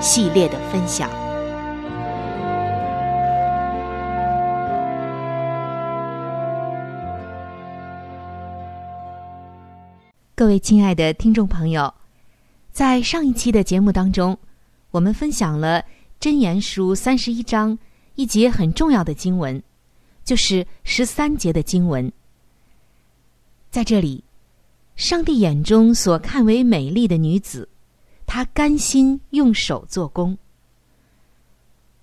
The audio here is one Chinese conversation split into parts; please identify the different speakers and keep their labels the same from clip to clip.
Speaker 1: 系列的分享。各位亲爱的听众朋友，在上一期的节目当中，我们分享了《真言书》三十一章一节很重要的经文，就是十三节的经文。在这里，上帝眼中所看为美丽的女子。他甘心用手做工。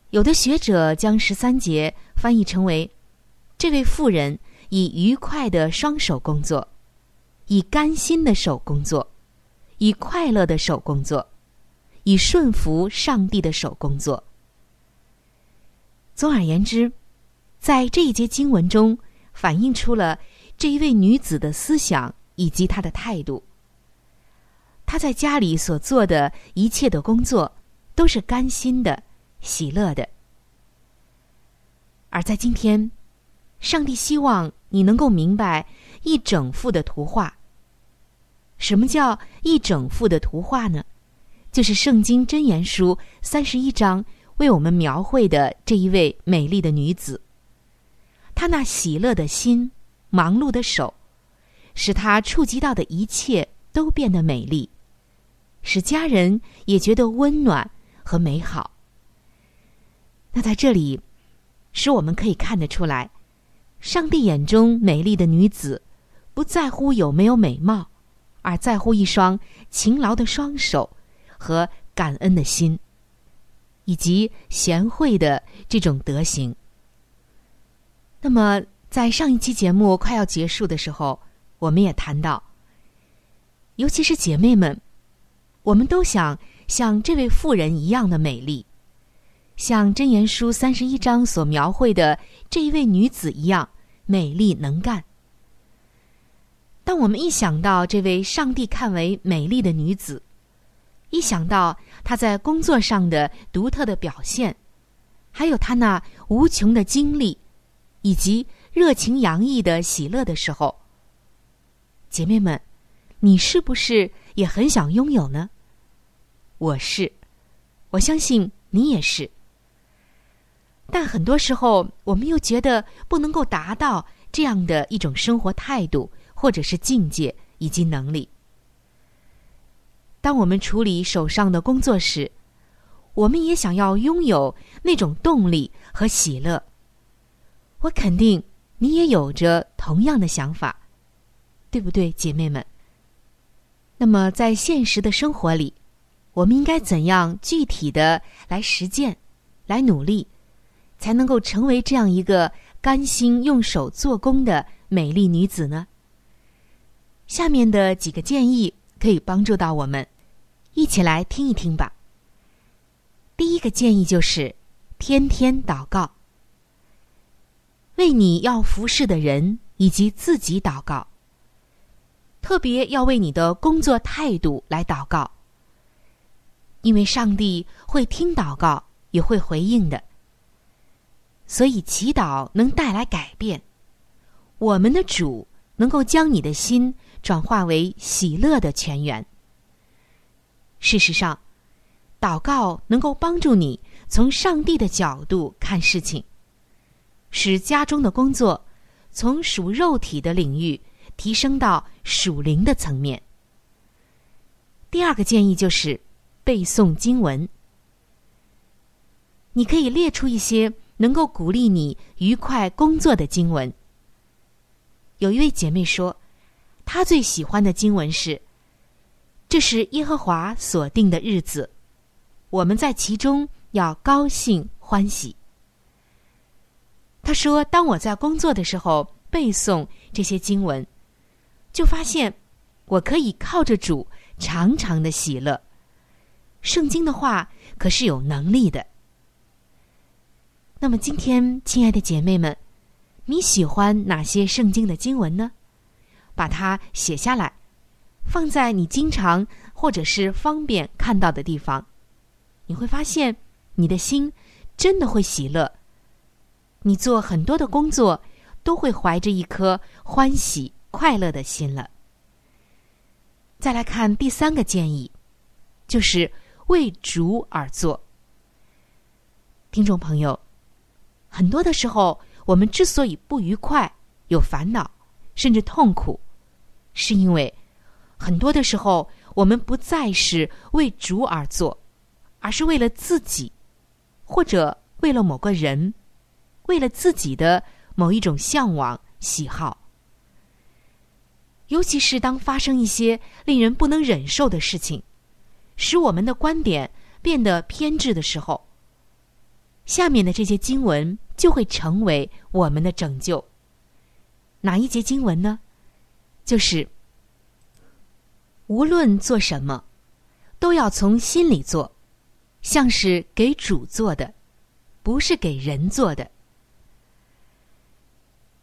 Speaker 1: 有的学者将十三节翻译成为：这位妇人以愉快的双手工作，以甘心的手工作，以快乐的手工作，以顺服上帝的手工作。总而言之，在这一节经文中，反映出了这一位女子的思想以及她的态度。他在家里所做的一切的工作，都是甘心的、喜乐的。而在今天，上帝希望你能够明白一整幅的图画。什么叫一整幅的图画呢？就是《圣经真言书》三十一章为我们描绘的这一位美丽的女子。她那喜乐的心、忙碌的手，使她触及到的一切都变得美丽。使家人也觉得温暖和美好。那在这里，使我们可以看得出来，上帝眼中美丽的女子，不在乎有没有美貌，而在乎一双勤劳的双手和感恩的心，以及贤惠的这种德行。那么，在上一期节目快要结束的时候，我们也谈到，尤其是姐妹们。我们都想像这位妇人一样的美丽，像《箴言书》三十一章所描绘的这一位女子一样美丽能干。当我们一想到这位上帝看为美丽的女子，一想到她在工作上的独特的表现，还有她那无穷的经历，以及热情洋溢的喜乐的时候，姐妹们，你是不是也很想拥有呢？我是，我相信你也是。但很多时候，我们又觉得不能够达到这样的一种生活态度，或者是境界以及能力。当我们处理手上的工作时，我们也想要拥有那种动力和喜乐。我肯定你也有着同样的想法，对不对，姐妹们？那么，在现实的生活里，我们应该怎样具体的来实践、来努力？才能够成为这样一个甘心用手做工的美丽女子呢？下面的几个建议可以帮助到我们，一起来听一听吧。第一个建议就是天天祷告，为你要服侍的人以及自己祷告，特别要为你的工作态度来祷告，因为上帝会听祷告，也会回应的。所以，祈祷能带来改变。我们的主能够将你的心转化为喜乐的泉源。事实上，祷告能够帮助你从上帝的角度看事情，使家中的工作从属肉体的领域提升到属灵的层面。第二个建议就是背诵经文。你可以列出一些。能够鼓励你愉快工作的经文。有一位姐妹说，她最喜欢的经文是：“这是耶和华所定的日子，我们在其中要高兴欢喜。”她说：“当我在工作的时候背诵这些经文，就发现我可以靠着主长长的喜乐。圣经的话可是有能力的。”那么今天，亲爱的姐妹们，你喜欢哪些圣经的经文呢？把它写下来，放在你经常或者是方便看到的地方。你会发现，你的心真的会喜乐。你做很多的工作，都会怀着一颗欢喜快乐的心了。再来看第三个建议，就是为主而做。听众朋友。很多的时候，我们之所以不愉快、有烦恼，甚至痛苦，是因为很多的时候，我们不再是为主而做，而是为了自己，或者为了某个人，为了自己的某一种向往、喜好。尤其是当发生一些令人不能忍受的事情，使我们的观点变得偏执的时候，下面的这些经文。就会成为我们的拯救。哪一节经文呢？就是无论做什么，都要从心里做，像是给主做的，不是给人做的。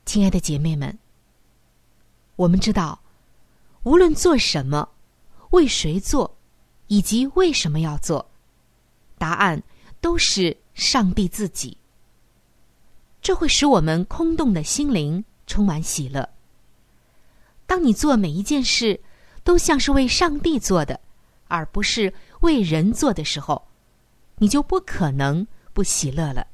Speaker 1: 亲爱的姐妹们，我们知道，无论做什么，为谁做，以及为什么要做，答案都是上帝自己。这会使我们空洞的心灵充满喜乐。当你做每一件事都像是为上帝做的，而不是为人做的时候，你就不可能不喜乐了。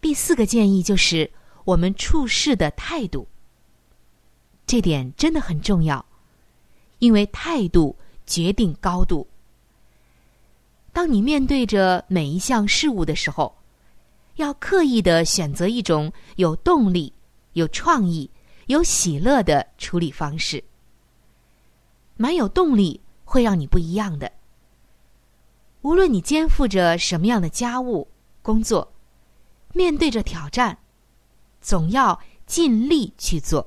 Speaker 1: 第四个建议就是我们处事的态度，这点真的很重要，因为态度决定高度。当你面对着每一项事物的时候。要刻意的选择一种有动力、有创意、有喜乐的处理方式。蛮有动力会让你不一样的。无论你肩负着什么样的家务工作，面对着挑战，总要尽力去做。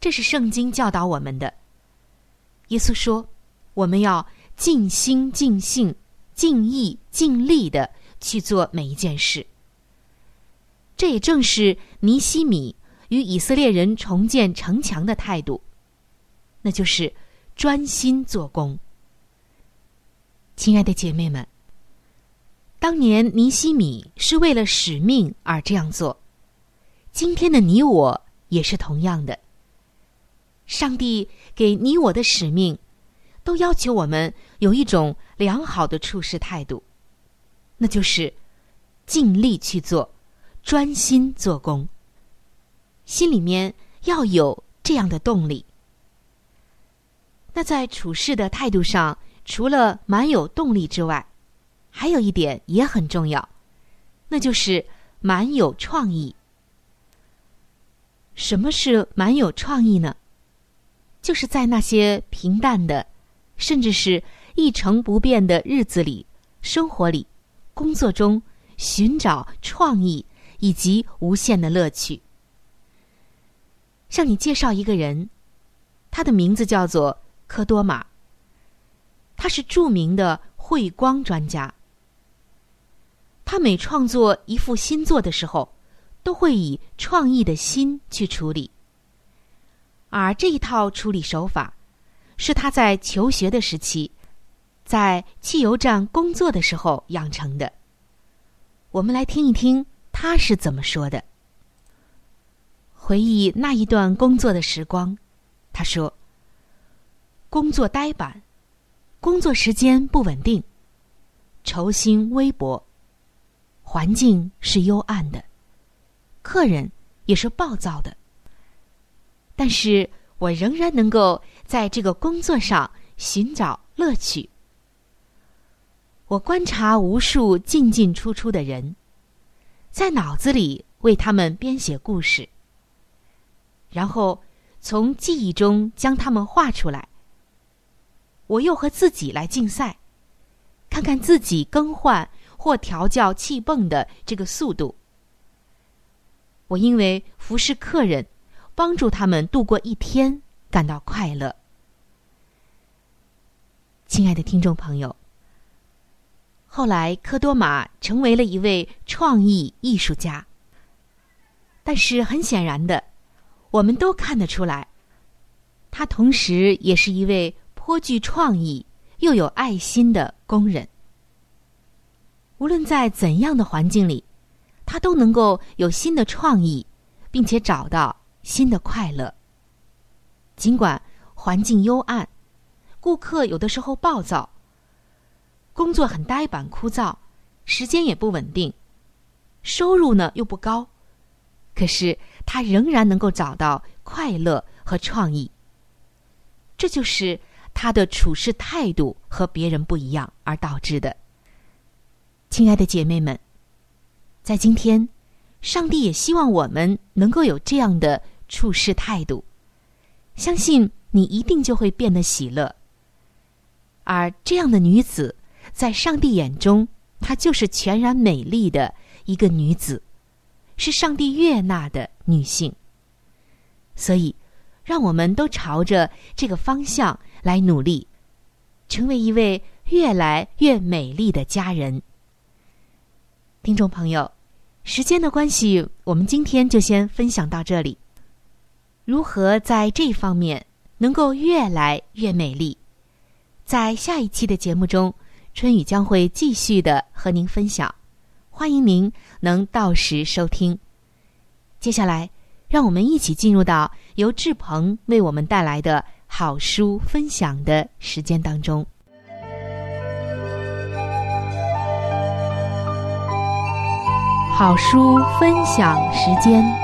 Speaker 1: 这是圣经教导我们的。耶稣说：“我们要尽心、尽性、尽意、尽力的。”去做每一件事，这也正是尼西米与以色列人重建城墙的态度，那就是专心做工。亲爱的姐妹们，当年尼西米是为了使命而这样做，今天的你我也是同样的。上帝给你我的使命，都要求我们有一种良好的处事态度，那就是尽力去做，专心做工。心里面要有这样的动力。那在处事的态度上，除了蛮有动力之外，还有一点也很重要，那就是蛮有创意。什么是蛮有创意呢？就是在那些平淡的，甚至是一成不变的日子里、生活里、工作中，寻找创意以及无限的乐趣。向你介绍一个人，他的名字叫做科多玛。他是著名的绘光专家。他每创作一幅新作的时候，都会以创意的心去处理。而这一套处理手法，是他在求学的时期，在汽油站工作的时候养成的。我们来听一听他是怎么说的。回忆那一段工作的时光，他说：“工作呆板，工作时间不稳定，酬薪微薄，环境是幽暗的，客人也是暴躁的。”但是我仍然能够在这个工作上寻找乐趣。我观察无数进进出出的人，在脑子里为他们编写故事，然后从记忆中将他们画出来。我又和自己来竞赛，看看自己更换或调教气泵的这个速度。我因为服侍客人。帮助他们度过一天，感到快乐。亲爱的听众朋友，后来科多玛成为了一位创意艺术家。但是很显然的，我们都看得出来，他同时也是一位颇具创意又有爱心的工人。无论在怎样的环境里，他都能够有新的创意，并且找到。新的快乐。尽管环境幽暗，顾客有的时候暴躁，工作很呆板枯燥，时间也不稳定，收入呢又不高，可是他仍然能够找到快乐和创意。这就是他的处事态度和别人不一样而导致的。亲爱的姐妹们，在今天，上帝也希望我们能够有这样的。处事态度，相信你一定就会变得喜乐。而这样的女子，在上帝眼中，她就是全然美丽的一个女子，是上帝悦纳的女性。所以，让我们都朝着这个方向来努力，成为一位越来越美丽的家人。听众朋友，时间的关系，我们今天就先分享到这里。如何在这方面能够越来越美丽？在下一期的节目中，春雨将会继续的和您分享，欢迎您能到时收听。接下来，让我们一起进入到由志鹏为我们带来的好书分享的时间当中。好书分享时间。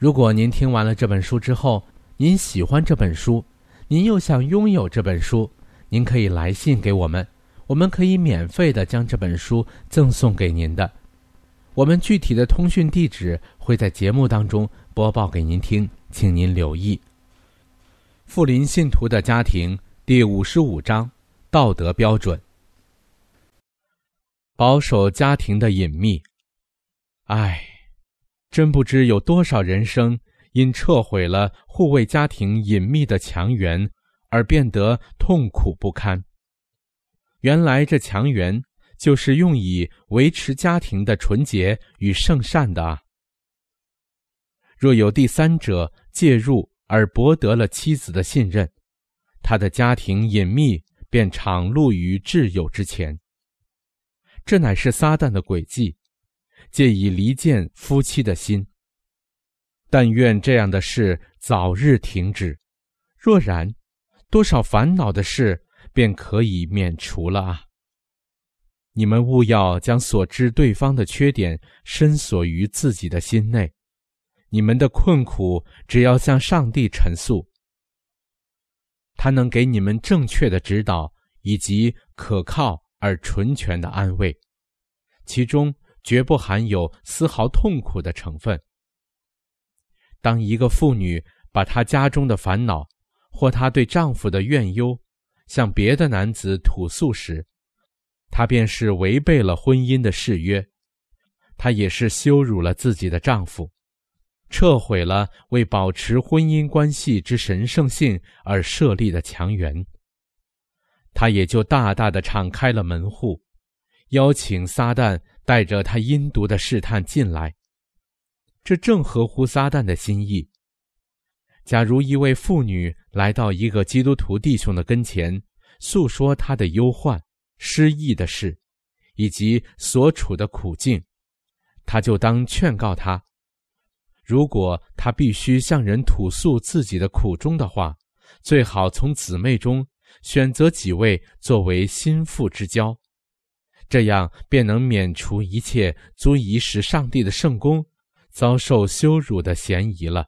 Speaker 2: 如果您听完了这本书之后，您喜欢这本书，您又想拥有这本书，您可以来信给我们，我们可以免费的将这本书赠送给您的。我们具体的通讯地址会在节目当中播报给您听，请您留意。富林信徒的家庭。第五十五章，道德标准。保守家庭的隐秘。唉，真不知有多少人生因撤毁了护卫家庭隐秘的墙垣而变得痛苦不堪。原来这墙垣就是用以维持家庭的纯洁与圣善的啊！若有第三者介入而博得了妻子的信任。他的家庭隐秘便敞露于挚友之前。这乃是撒旦的诡计，借以离间夫妻的心。但愿这样的事早日停止。若然，多少烦恼的事便可以免除了啊！你们勿要将所知对方的缺点深锁于自己的心内。你们的困苦只要向上帝陈述。他能给你们正确的指导以及可靠而纯全的安慰，其中绝不含有丝毫痛苦的成分。当一个妇女把她家中的烦恼或她对丈夫的怨忧向别的男子吐诉时，她便是违背了婚姻的誓约，她也是羞辱了自己的丈夫。撤毁了为保持婚姻关系之神圣性而设立的墙垣，他也就大大的敞开了门户，邀请撒旦带着他阴毒的试探进来。这正合乎撒旦的心意。假如一位妇女来到一个基督徒弟兄的跟前，诉说她的忧患、失意的事，以及所处的苦境，他就当劝告他。如果他必须向人吐诉自己的苦衷的话，最好从姊妹中选择几位作为心腹之交，这样便能免除一切足以使上帝的圣功遭受羞辱的嫌疑了。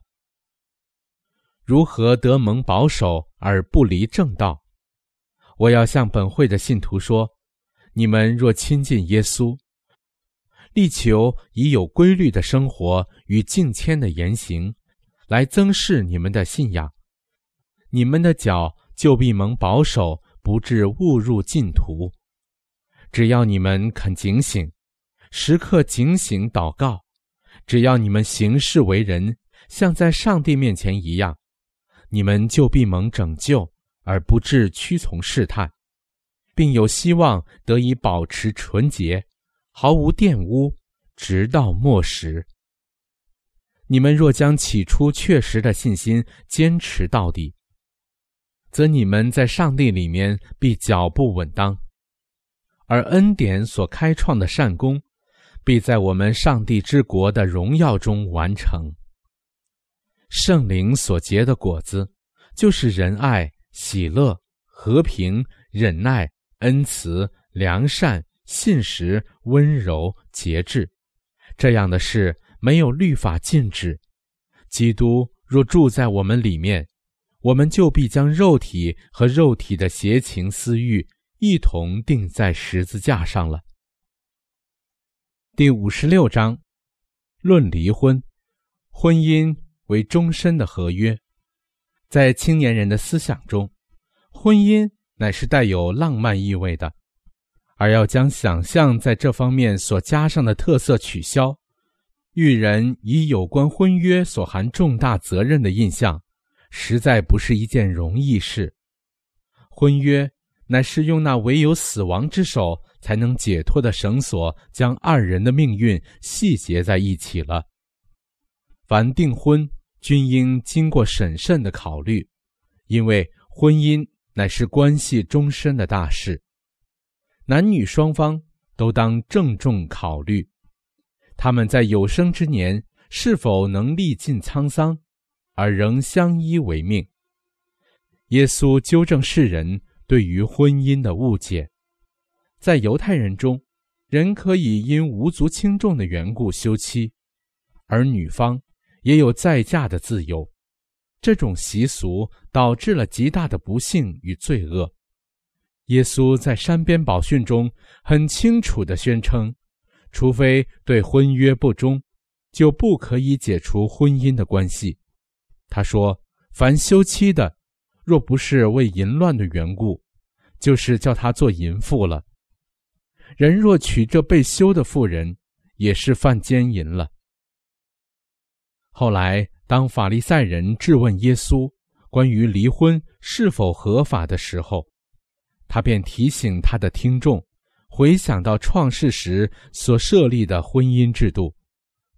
Speaker 2: 如何得蒙保守而不离正道？我要向本会的信徒说：你们若亲近耶稣。力求以有规律的生活与敬谦的言行，来增饰你们的信仰。你们的脚就必蒙保守，不致误入禁途。只要你们肯警醒，时刻警醒祷告；只要你们行事为人像在上帝面前一样，你们就必蒙拯救，而不致屈从试探，并有希望得以保持纯洁。毫无玷污，直到末时。你们若将起初确实的信心坚持到底，则你们在上帝里面必脚步稳当，而恩典所开创的善功，必在我们上帝之国的荣耀中完成。圣灵所结的果子，就是仁爱、喜乐、和平、忍耐、恩慈、良善。信实、温柔、节制，这样的事没有律法禁止。基督若住在我们里面，我们就必将肉体和肉体的邪情私欲一同钉在十字架上了。第五十六章，论离婚，婚姻为终身的合约。在青年人的思想中，婚姻乃是带有浪漫意味的。而要将想象在这方面所加上的特色取消，育人以有关婚约所含重大责任的印象，实在不是一件容易事。婚约乃是用那唯有死亡之手才能解脱的绳索，将二人的命运系结在一起了。凡订婚，均应经过审慎的考虑，因为婚姻乃是关系终身的大事，男女双方都当郑重考虑，他们在有生之年是否能历尽沧桑，而仍相依为命。耶稣纠正世人对于婚姻的误解。在犹太人中，人可以因无足轻重的缘故休妻，而女方也有再嫁的自由。这种习俗导致了极大的不幸与罪恶。耶稣在山边宝训中很清楚地宣称：除非对婚约不忠，就不可以解除婚姻的关系。他说：“凡休妻的，若不是为淫乱的缘故，就是叫他做淫妇了。”人若娶这被休的妇人，也是犯奸淫了。后来，当法利赛人质问耶稣关于离婚是否合法的时候，他便提醒他的听众，回想到创世时所设立的婚姻制度。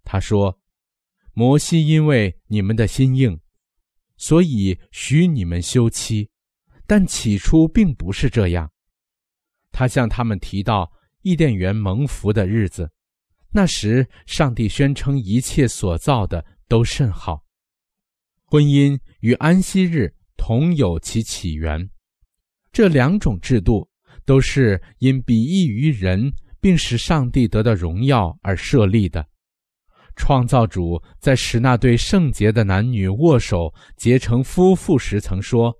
Speaker 2: 他说：“摩西因为你们的心硬，所以许你们休妻，但起初并不是这样。”他向他们提到。伊甸园蒙福的日子，那时上帝宣称一切所造的都甚好。婚姻与安息日同有其起源，这两种制度都是因比益于人，并使上帝得到荣耀而设立的。创造主在使那对圣洁的男女握手结成夫妇时，曾说：“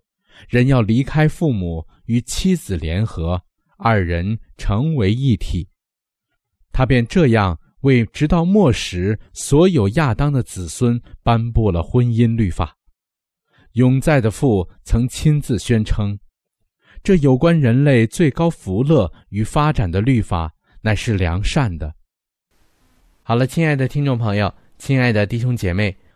Speaker 2: 人要离开父母，与妻子联合。”二人成为一体，他便这样为直到末时所有亚当的子孙颁布了婚姻律法。永在的父曾亲自宣称，这有关人类最高福乐与发展的律法乃是良善的。好了，亲爱的听众朋友，亲爱的弟兄姐妹，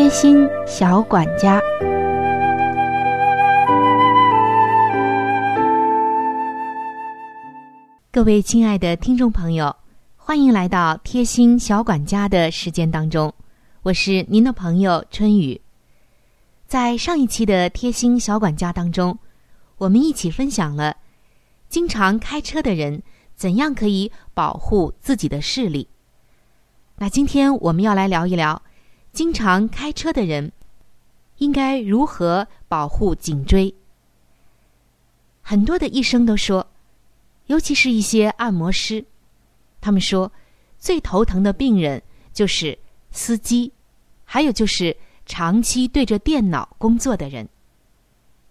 Speaker 1: 贴心小管家，各位亲爱的听众朋友。欢迎来到贴心小管家的时间当中，我是您的朋友春雨。在上一期的贴心小管家当中，我们一起分享了经常开车的人怎样可以保护自己的视力。那今天我们要来聊一聊，经常开车的人应该如何保护颈椎。很多的医生都说，尤其是一些按摩师。他们说，最头疼的病人就是司机，还有就是长期对着电脑工作的人。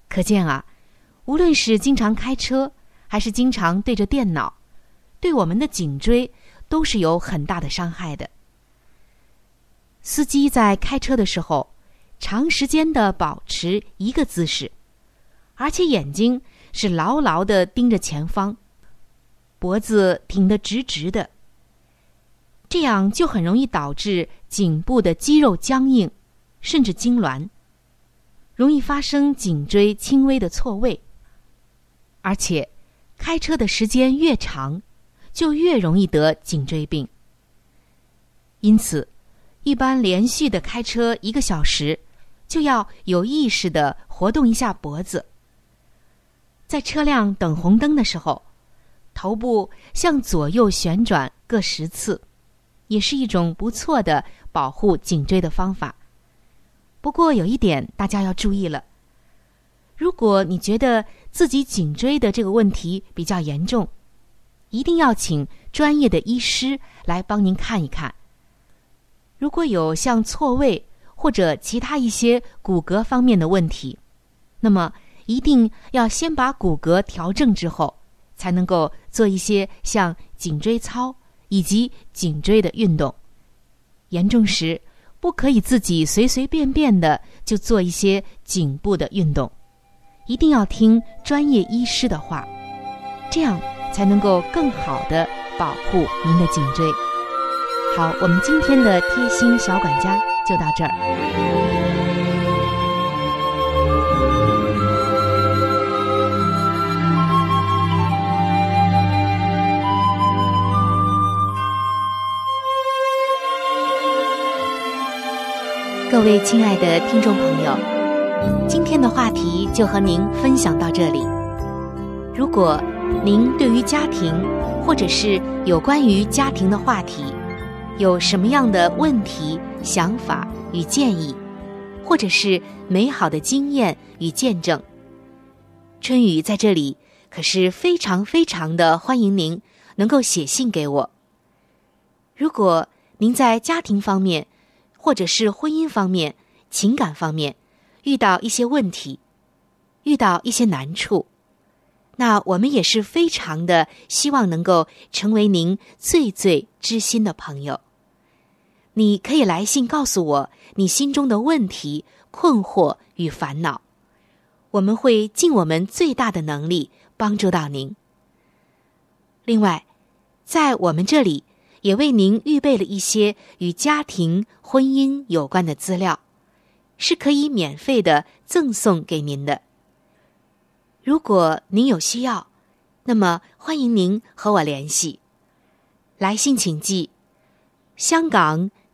Speaker 1: 可见啊，无论是经常开车，还是经常对着电脑，对我们的颈椎都是有很大的伤害的。司机在开车的时候，长时间的保持一个姿势，而且眼睛是牢牢的盯着前方。脖子挺得直直的，这样就很容易导致颈部的肌肉僵硬，甚至痉挛，容易发生颈椎轻微的错位。而且，开车的时间越长，就越容易得颈椎病。因此，一般连续的开车一个小时，就要有意识的活动一下脖子。在车辆等红灯的时候。头部向左右旋转各十次，也是一种不错的保护颈椎的方法。不过有一点大家要注意了：如果你觉得自己颈椎的这个问题比较严重，一定要请专业的医师来帮您看一看。如果有像错位或者其他一些骨骼方面的问题，那么一定要先把骨骼调正之后，才能够做一些像颈椎操以及颈椎的运动。严重时，不可以自己随随便便的就做一些颈部的运动，一定要听专业医师的话，这样才能够更好的保护您的颈椎。好，我们今天的贴心小管家就到这儿。各位亲爱的听众朋友，今天的话题就和您分享到这里。如果您对于家庭或者是有关于家庭的话题有什么样的问题、想法与建议，或者是美好的经验与见证，春雨在这里可是非常非常的欢迎您能够写信给我。如果您在家庭方面，或者是婚姻方面、情感方面遇到一些问题，遇到一些难处，那我们也是非常的希望能够成为您最最知心的朋友。你可以来信告诉我你心中的问题、困惑与烦恼，我们会尽我们最大的能力帮助到您。另外，在我们这里。也为您预备了一些与家庭、婚姻有关的资料，是可以免费的赠送给您的。如果您有需要，那么欢迎您和我联系。来信请寄：香港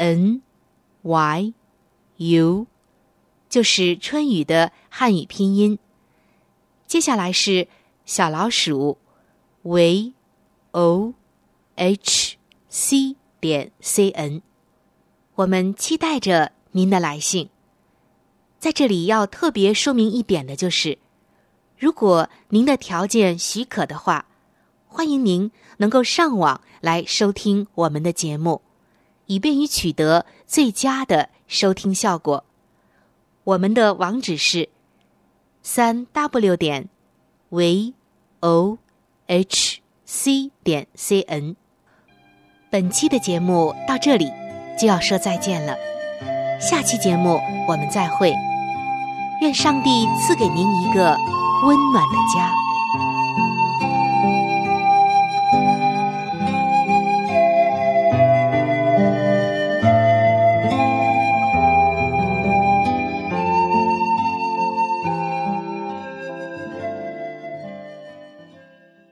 Speaker 1: n y u，就是春雨的汉语拼音。接下来是小老鼠 v o。h c 点 c n，我们期待着您的来信。在这里要特别说明一点的就是，如果您的条件许可的话，欢迎您能够上网来收听我们的节目，以便于取得最佳的收听效果。我们的网址是三 w 点 v o h c 点 c n。本期的节目到这里就要说再见了，下期节目我们再会。愿上帝赐给您一个温暖的家。